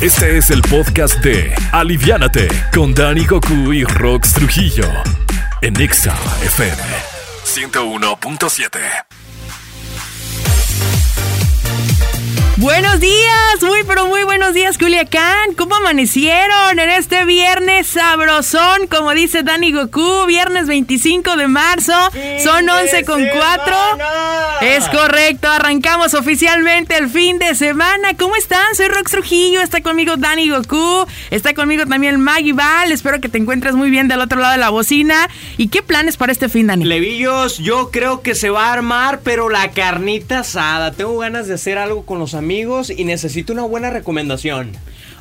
Este es el podcast de Aliviánate con Dani Goku y Rox Trujillo en Exa FM 101.7. Buenos días, muy pero muy buenos días Culiacán. ¿Cómo amanecieron en este viernes sabrosón? Como dice Dani Goku, viernes 25 de marzo, son 11 con 4. Es correcto, arrancamos oficialmente el fin de semana. ¿Cómo están? Soy Rox Trujillo, está conmigo Dani Goku, está conmigo también Maggie Val. Espero que te encuentres muy bien del otro lado de la bocina. ¿Y qué planes para este fin, Dani? Levillos, yo creo que se va a armar, pero la carnita asada. Tengo ganas de hacer algo con los amigos y necesito una buena recomendación.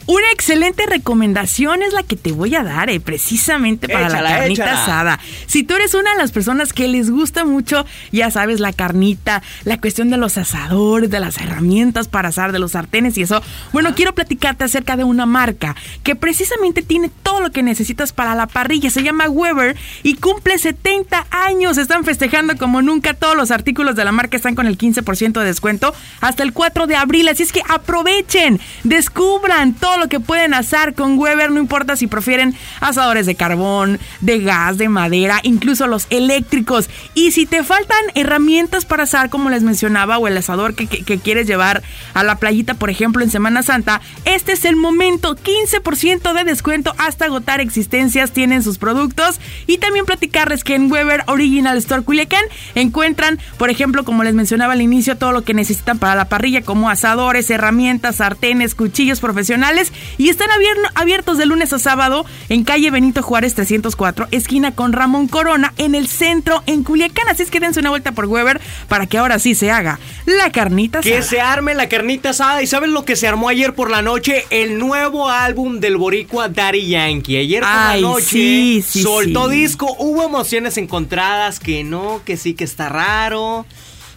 Una excelente recomendación es la que te voy a dar, eh, precisamente para la carnita asada. Si tú eres una de las personas que les gusta mucho, ya sabes, la carnita, la cuestión de los asadores, de las herramientas para asar, de los sartenes y eso, bueno, quiero platicarte acerca de una marca que precisamente tiene todo lo que necesitas para la parrilla. Se llama Weber y cumple 70 años. Están festejando como nunca. Todos los artículos de la marca están con el 15% de descuento hasta el 4 de abril. Así es que aprovechen, descubran todo lo que pueden asar con Weber, no importa si prefieren asadores de carbón, de gas, de madera, incluso los eléctricos. Y si te faltan herramientas para asar, como les mencionaba, o el asador que, quieres llevar a la playita, por ejemplo, en Semana Santa, este es el momento, 15% de descuento hasta agotar existencias tienen sus productos. Y también platicarles que en Weber Original Store Culiacán encuentran, por ejemplo, como les mencionaba al inicio, todo lo que necesitan para la parrilla, como asadores, herramientas, sartenes, cuchillos profesionales y están abiertos de lunes a sábado en calle Benito Juárez 304, esquina con Ramón Corona, en el centro, en Culiacán. Así es que dense una vuelta por Weber para que ahora sí se haga la carnita asada. Que se arme la carnita asada. ¿Y saben lo que se armó ayer por la noche? El nuevo álbum del boricua Daddy Yankee. Ayer por la noche soltó disco. Hubo emociones encontradas, que no, que sí, que está raro.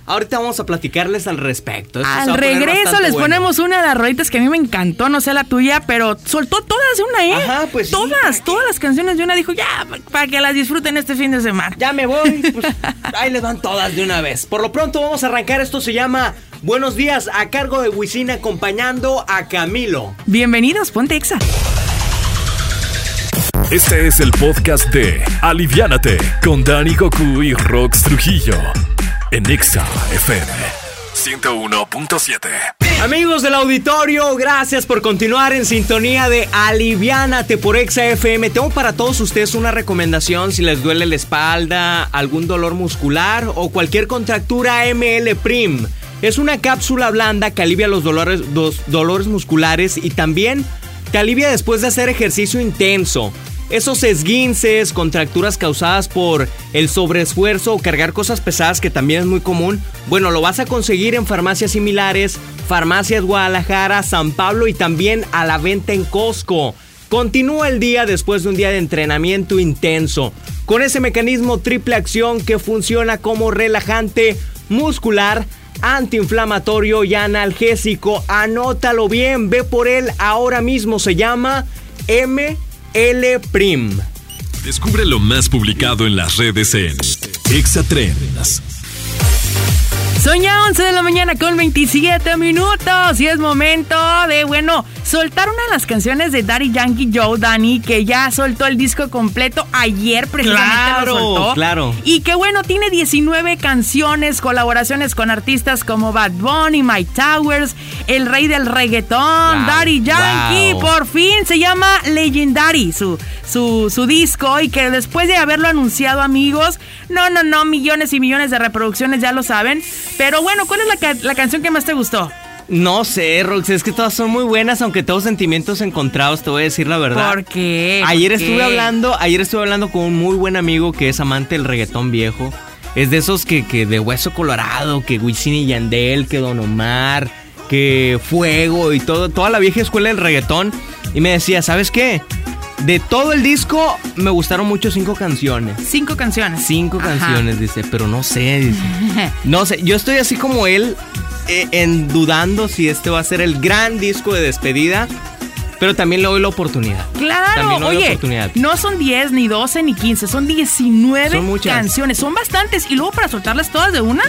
Ahorita vamos a platicarles al respecto. al regreso les ponemos una de las rolitas que a mí me encantó, no sé la tuya, pero soltó todas de una, ¿eh? Ajá, pues Todas, todas las canciones de una dijo, ya, para que las disfruten este fin de semana. Ya me voy, pues ahí les van todas de una vez. Por lo pronto vamos a arrancar, esto se llama Buenos días a cargo de Wisin acompañando a Camilo. Bienvenidos, ponte Exa. Este es el podcast de Aliviánate con Dani Goku y Rox Trujillo en Exa FM 101.7. Amigos del auditorio, gracias por continuar en sintonía de Aliviánate por Exa FM. Tengo para todos ustedes una recomendación si les duele la espalda, algún dolor muscular o cualquier contractura ML Prim. Es una cápsula blanda que alivia los dolores, los dolores musculares y también te alivia después de hacer ejercicio intenso. Esos esguinces, contracturas causadas por el sobreesfuerzo o cargar cosas pesadas, que también es muy común, bueno, lo vas a conseguir en farmacias similares, farmacias Guadalajara, San Pablo y también a la venta en Costco. Continúa el día después de un día de entrenamiento intenso, con ese mecanismo triple acción que funciona como relajante muscular, antiinflamatorio y analgésico. Anótalo bien, ve por él ahora mismo, se llama M L Prim. Descubre lo más publicado en las redes en Exatrends. Son ya 11 de la mañana con 27 minutos y es momento de, bueno, soltar una de las canciones de Daddy Yankee Joe Danny que ya soltó el disco completo ayer precisamente claro, lo soltó. Claro. Y que bueno, tiene 19 canciones, colaboraciones con artistas como Bad Bunny, Mike Towers, el rey del reggaetón, Daddy Yankee, por fin se llama Legendary su, su, su disco y que después de haberlo anunciado amigos, no, no, no, millones y millones de reproducciones, ya lo saben. Pero bueno, ¿cuál es la, canción que más te gustó? No sé, Rox, es que todas son muy buenas, aunque todos sentimientos encontrados, te voy a decir la verdad. ¿Por qué? Ayer estuve hablando, ayer estuve hablando con un muy buen amigo que es amante del reggaetón viejo. Es de esos que, que de hueso colorado, que Wisin y Yandel, que Don Omar, que Fuego y todo, toda la vieja escuela del reggaetón. Y me decía, ¿sabes qué? De todo el disco me gustaron mucho cinco canciones. Cinco canciones. Cinco canciones, dice, pero no sé, dice. No sé, yo estoy así como él, eh, en dudando si este va a ser el gran disco de despedida Pero también le doy la oportunidad. Claro, oye, no son 10, ni 12, ni 15, son 19 canciones. Son bastantes. Y luego para soltarlas todas de una,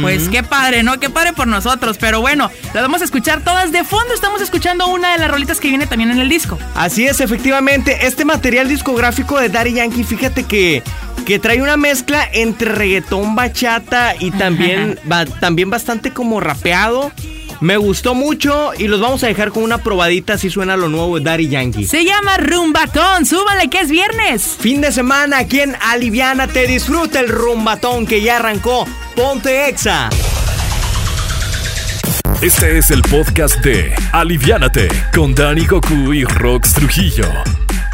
pues qué padre, ¿no? Qué padre por nosotros. Pero bueno, las vamos a escuchar todas de fondo. Estamos escuchando una de las rolitas que viene también en el disco. Así es, efectivamente. Este material discográfico de Daddy Yankee, fíjate que que trae una mezcla entre reggaetón, bachata y también, también bastante como rapeado. Me gustó mucho y los vamos a dejar con una probadita así suena lo nuevo de Daddy Yankee. Se llama Rumbatón, súbale que es viernes. Fin de semana aquí en Aliviana te disfruta el rumbatón que ya arrancó. Ponte Exa. Este es el podcast de Aliviánate con Dani Goku y Rox Trujillo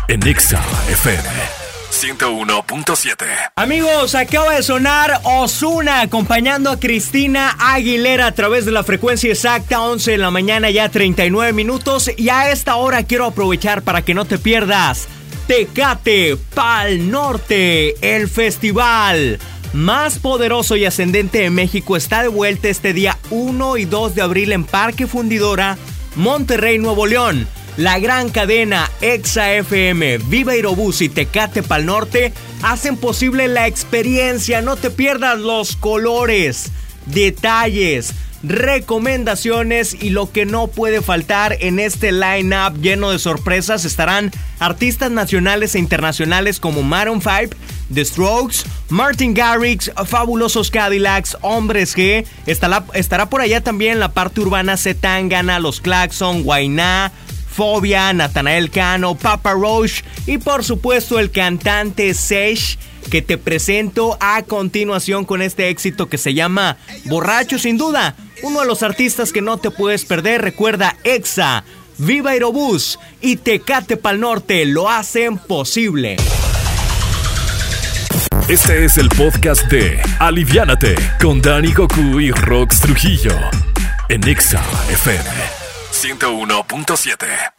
en Exa FM. 101.7. Amigos, acaba de sonar Osuna acompañando a Cristina Aguilera a través de la frecuencia exacta 11 de la mañana ya 39 minutos y a esta hora quiero aprovechar para que no te pierdas Tecate Pal Norte, el festival más poderoso y ascendente de México está de vuelta este día 1 y 2 de abril en Parque Fundidora, Monterrey, Nuevo León. La gran cadena Exa FM, Viva Aerobús y Tecate Pal Norte hacen posible la experiencia. No te pierdas los colores, detalles, recomendaciones y lo que no puede faltar en este line-up lleno de sorpresas estarán artistas nacionales e internacionales como Maroon 5, The Strokes, Martin Garrix, Fabulosos Cadillacs, Hombres G. Estará, estará por allá también la parte urbana Zetangana, Los Claxon, Guainá, Fobia, Natanael Cano, Papa Roach y por supuesto el cantante Sesh que te presento a continuación con este éxito que se llama Borracho sin duda. Uno de los artistas que no te puedes perder, recuerda Exa, Viva Aerobús y Tecate Pal Norte lo hacen posible. Este es el podcast de Aliviánate con Dani Goku y Rox Trujillo en Exa FM. 101.7.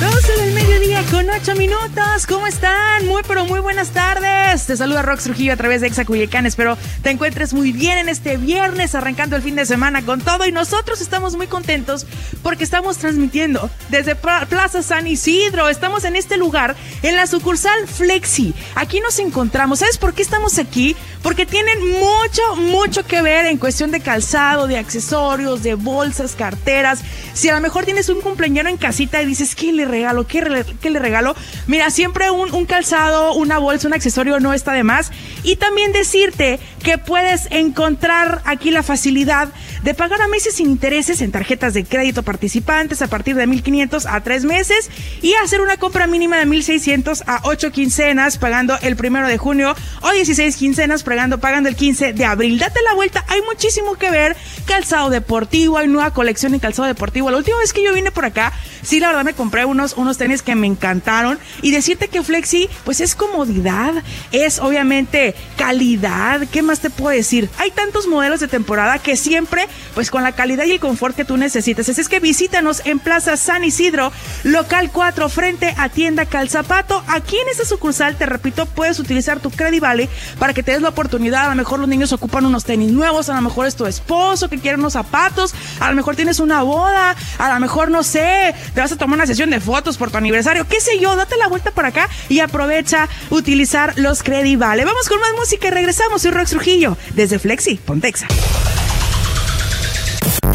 12 del mediodía con 8 minutos. ¿Cómo están? Muy, pero muy buenas tardes. Te saluda Rox Trujillo a través de Exacuyecán. Espero te encuentres muy bien en este viernes, arrancando el fin de semana con todo. Y nosotros estamos muy contentos porque estamos transmitiendo desde Plaza San Isidro. Estamos en este lugar, en la sucursal Flexi. Aquí nos encontramos. ¿Sabes por qué estamos aquí? Porque tienen mucho, mucho que ver en cuestión de calzado, de accesorios, de bolsas, carteras. Si a lo mejor tienes un cumpleañero en casita y dices, ¿qué le regalo? ¿Qué, le regalo? Mira, siempre un, calzado, una bolsa, un accesorio no está de más. Y también decirte que puedes encontrar aquí la facilidad de pagar a meses sin intereses en tarjetas de crédito participantes a partir de 1.500 a 3 meses y hacer una compra mínima de 1.600 a 8 quincenas pagando el primero de junio o 16 quincenas pagando, pagando el 15 de abril. Date la vuelta, hay muchísimo que ver. Calzado deportivo, hay nueva colección en calzado deportivo. La última vez que yo vine por acá, sí, la verdad me compré un unos, tenis que me encantaron. Y decirte que Flexi, pues es comodidad, es obviamente calidad. ¿Qué más te puedo decir? Hay tantos modelos de temporada que siempre, pues con la calidad y el confort que tú necesitas. Así es que visítanos en Plaza San Isidro, local 4, frente a tienda Calzapato. Aquí en esta sucursal, te repito, puedes utilizar tu Vale para que te des la oportunidad. A lo mejor los niños ocupan unos tenis nuevos, a lo mejor es tu esposo que quiere unos zapatos, a lo mejor tienes una boda, a lo mejor no sé, te vas a tomar una sesión de fotos por tu aniversario, qué sé yo, date la vuelta por acá y aprovecha utilizar los Vale. Vamos con más música y regresamos. Soy Rox Trujillo desde Flexi, Pontexa.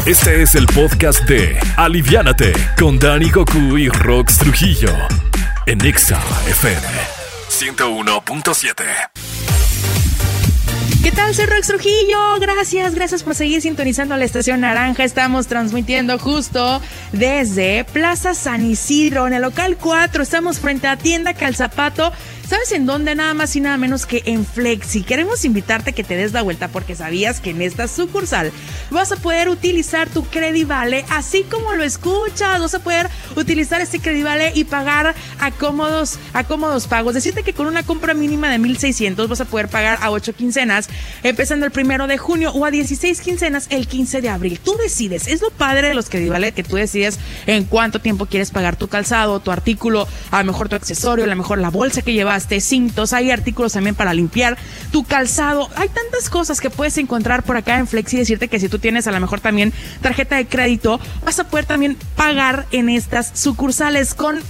Este es el podcast de Aliviánate con Dani Goku y Rox Trujillo en Exa FM 101.7. ¿Qué tal? Soy Rox Trujillo. Gracias, gracias por seguir sintonizando la estación Naranja. Estamos transmitiendo justo desde Plaza San Isidro, en el local 4. Estamos frente a tienda Calzapato ¿Sabes en dónde? Nada más y nada menos que en Flexi. Queremos invitarte a que te des la vuelta porque sabías que en esta sucursal vas a poder utilizar tu Credivale así como lo escuchas. Vas a poder utilizar este Credivale y pagar a cómodos, pagos. Decirte que con una compra mínima de 1600 vas a poder pagar a 8 quincenas empezando el primero de junio o a 16 quincenas el 15 de abril. Tú decides. Es lo padre de los Credivale que tú decides en cuánto tiempo quieres pagar tu calzado, tu artículo, a lo mejor tu accesorio, a lo mejor la bolsa que llevas hay artículos también para limpiar tu calzado. Hay tantas cosas que puedes encontrar por acá en Flexi. Decirte que si tú tienes a lo mejor también tarjeta de crédito, vas a poder también pagar en estas sucursales con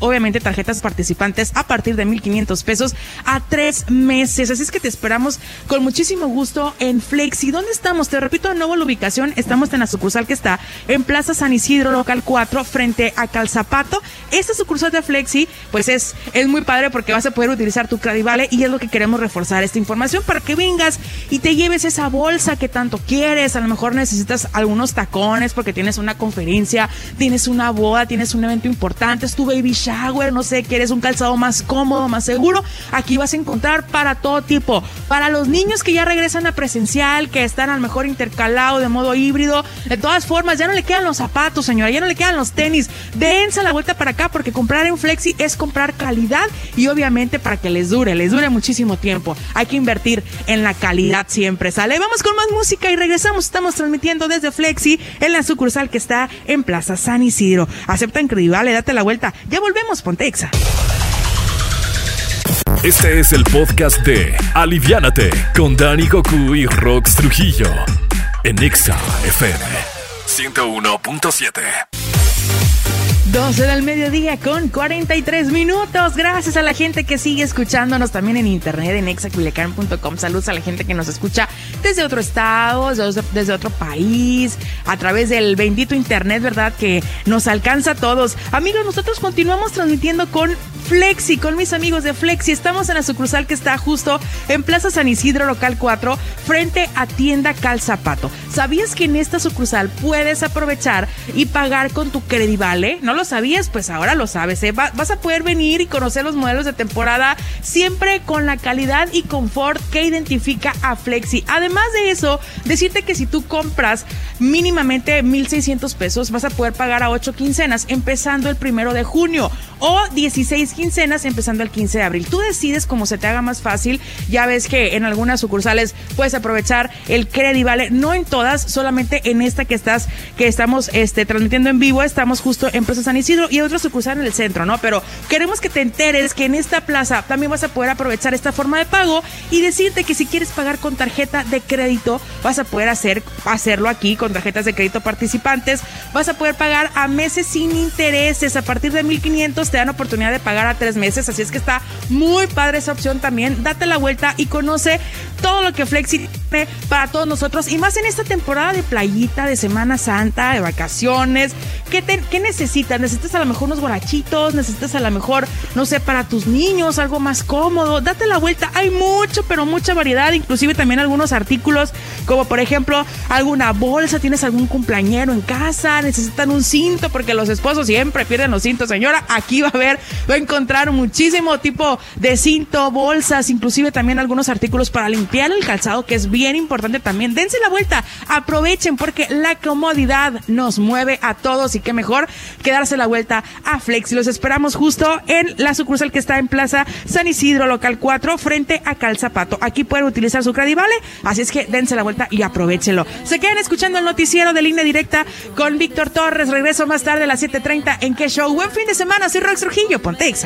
obviamente tarjetas participantes a partir de 1,500 pesos a tres meses. Así es que te esperamos con muchísimo gusto en Flexi. ¿Dónde estamos? Te repito de nuevo la ubicación. Estamos en la sucursal que está en Plaza San Isidro, local 4, frente a Calzapato. Esta sucursal de Flexi, pues es, es muy padre porque vas a poder utilizar tu Credivale y es lo que queremos reforzar esta información para que vengas y te lleves esa bolsa que tanto quieres. A lo mejor necesitas algunos tacones porque tienes una conferencia, tienes una boda, tienes un evento importante, es tu baby shower, no sé, quieres un calzado más cómodo, más seguro. Aquí vas a encontrar para todo tipo. Para los niños que ya regresan a presencial, que están a lo mejor intercalado de modo híbrido. De todas formas, ya no le quedan los zapatos, señora, ya no le quedan los tenis. Dense la vuelta para acá porque comprar en Flexi es comprar calidad y obviamente para que les dure, les dure muchísimo tiempo. Hay que invertir en la calidad siempre, ¿sale? Vamos con más música y regresamos. Estamos transmitiendo desde Flexi en la sucursal que está en Plaza San Isidro. Acepta increíble, date la vuelta. Ya volvemos, Pontexa. Este es el podcast de Aliviánate con Dani Goku y Rox Trujillo en Exa FM 101.7. 12 del mediodía con 43 minutos. Gracias a la gente que sigue escuchándonos también en internet en exaculican.com. Saludos a la gente que nos escucha desde otro estado, desde, otro país, a través del bendito internet, ¿verdad? Que nos alcanza a todos. Amigos, nosotros continuamos transmitiendo con Flexi, con mis amigos de Flexi. Estamos en la sucursal que está justo en Plaza San Isidro, local 4, frente a tienda Calzapato. ¿Sabías que en esta sucursal puedes aprovechar y pagar con tu Credivale? ¿No lo sabías? Pues ahora lo sabes. ¿eh? vas a poder venir y conocer los modelos de temporada siempre con la calidad y confort que identifica a Flexi. Además de eso, decirte que si tú compras mínimamente 1,600 pesos, vas a poder pagar a 8 quincenas, empezando el primero de junio o 16 quincenas empezando el 15 de abril. Tú decides cómo se te haga más fácil. Ya ves que en algunas sucursales puedes aprovechar el Vale, no en todas, solamente en esta que estás que estamos este transmitiendo en vivo, estamos justo en Plaza San Isidro y otra sucursal en el centro, ¿no? Pero queremos que te enteres que en esta plaza también vas a poder aprovechar esta forma de pago y decirte que si quieres pagar con tarjeta de crédito, vas a poder hacer hacerlo aquí con tarjetas de crédito participantes, vas a poder pagar a meses sin intereses a partir de 1500 te dan oportunidad de pagar tres meses, así es que está muy padre esa opción también. Date la vuelta y conoce todo lo que Flexi tiene para todos nosotros y más en esta temporada de playita, de Semana Santa, de vacaciones. ¿Qué, qué necesitas? ¿Necesitas a lo mejor unos guarachitos? ¿Necesitas a lo mejor, no sé, para tus niños algo más cómodo? Date la vuelta. Hay mucho, pero mucha variedad, inclusive también algunos artículos como por ejemplo alguna bolsa, tienes algún cumpleañero en casa, necesitan un cinto porque los esposos siempre pierden los cintos, señora. Aquí va a ver, va a muchísimo tipo de cinto, bolsas, inclusive también algunos artículos para limpiar el calzado, que es bien importante también. Dense la vuelta, aprovechen porque la comodidad nos mueve a todos y qué mejor que darse la vuelta a Flex. Los esperamos justo en la sucursal que está en Plaza San Isidro, local 4, frente a Calzapato. Aquí pueden utilizar su Credivale, así es que dense la vuelta y aprovechenlo. Se quedan escuchando el noticiero de línea directa con Víctor Torres. Regreso más tarde a las 7:30 en qué show. Buen fin de semana, soy Rox Trujillo, Pontexa.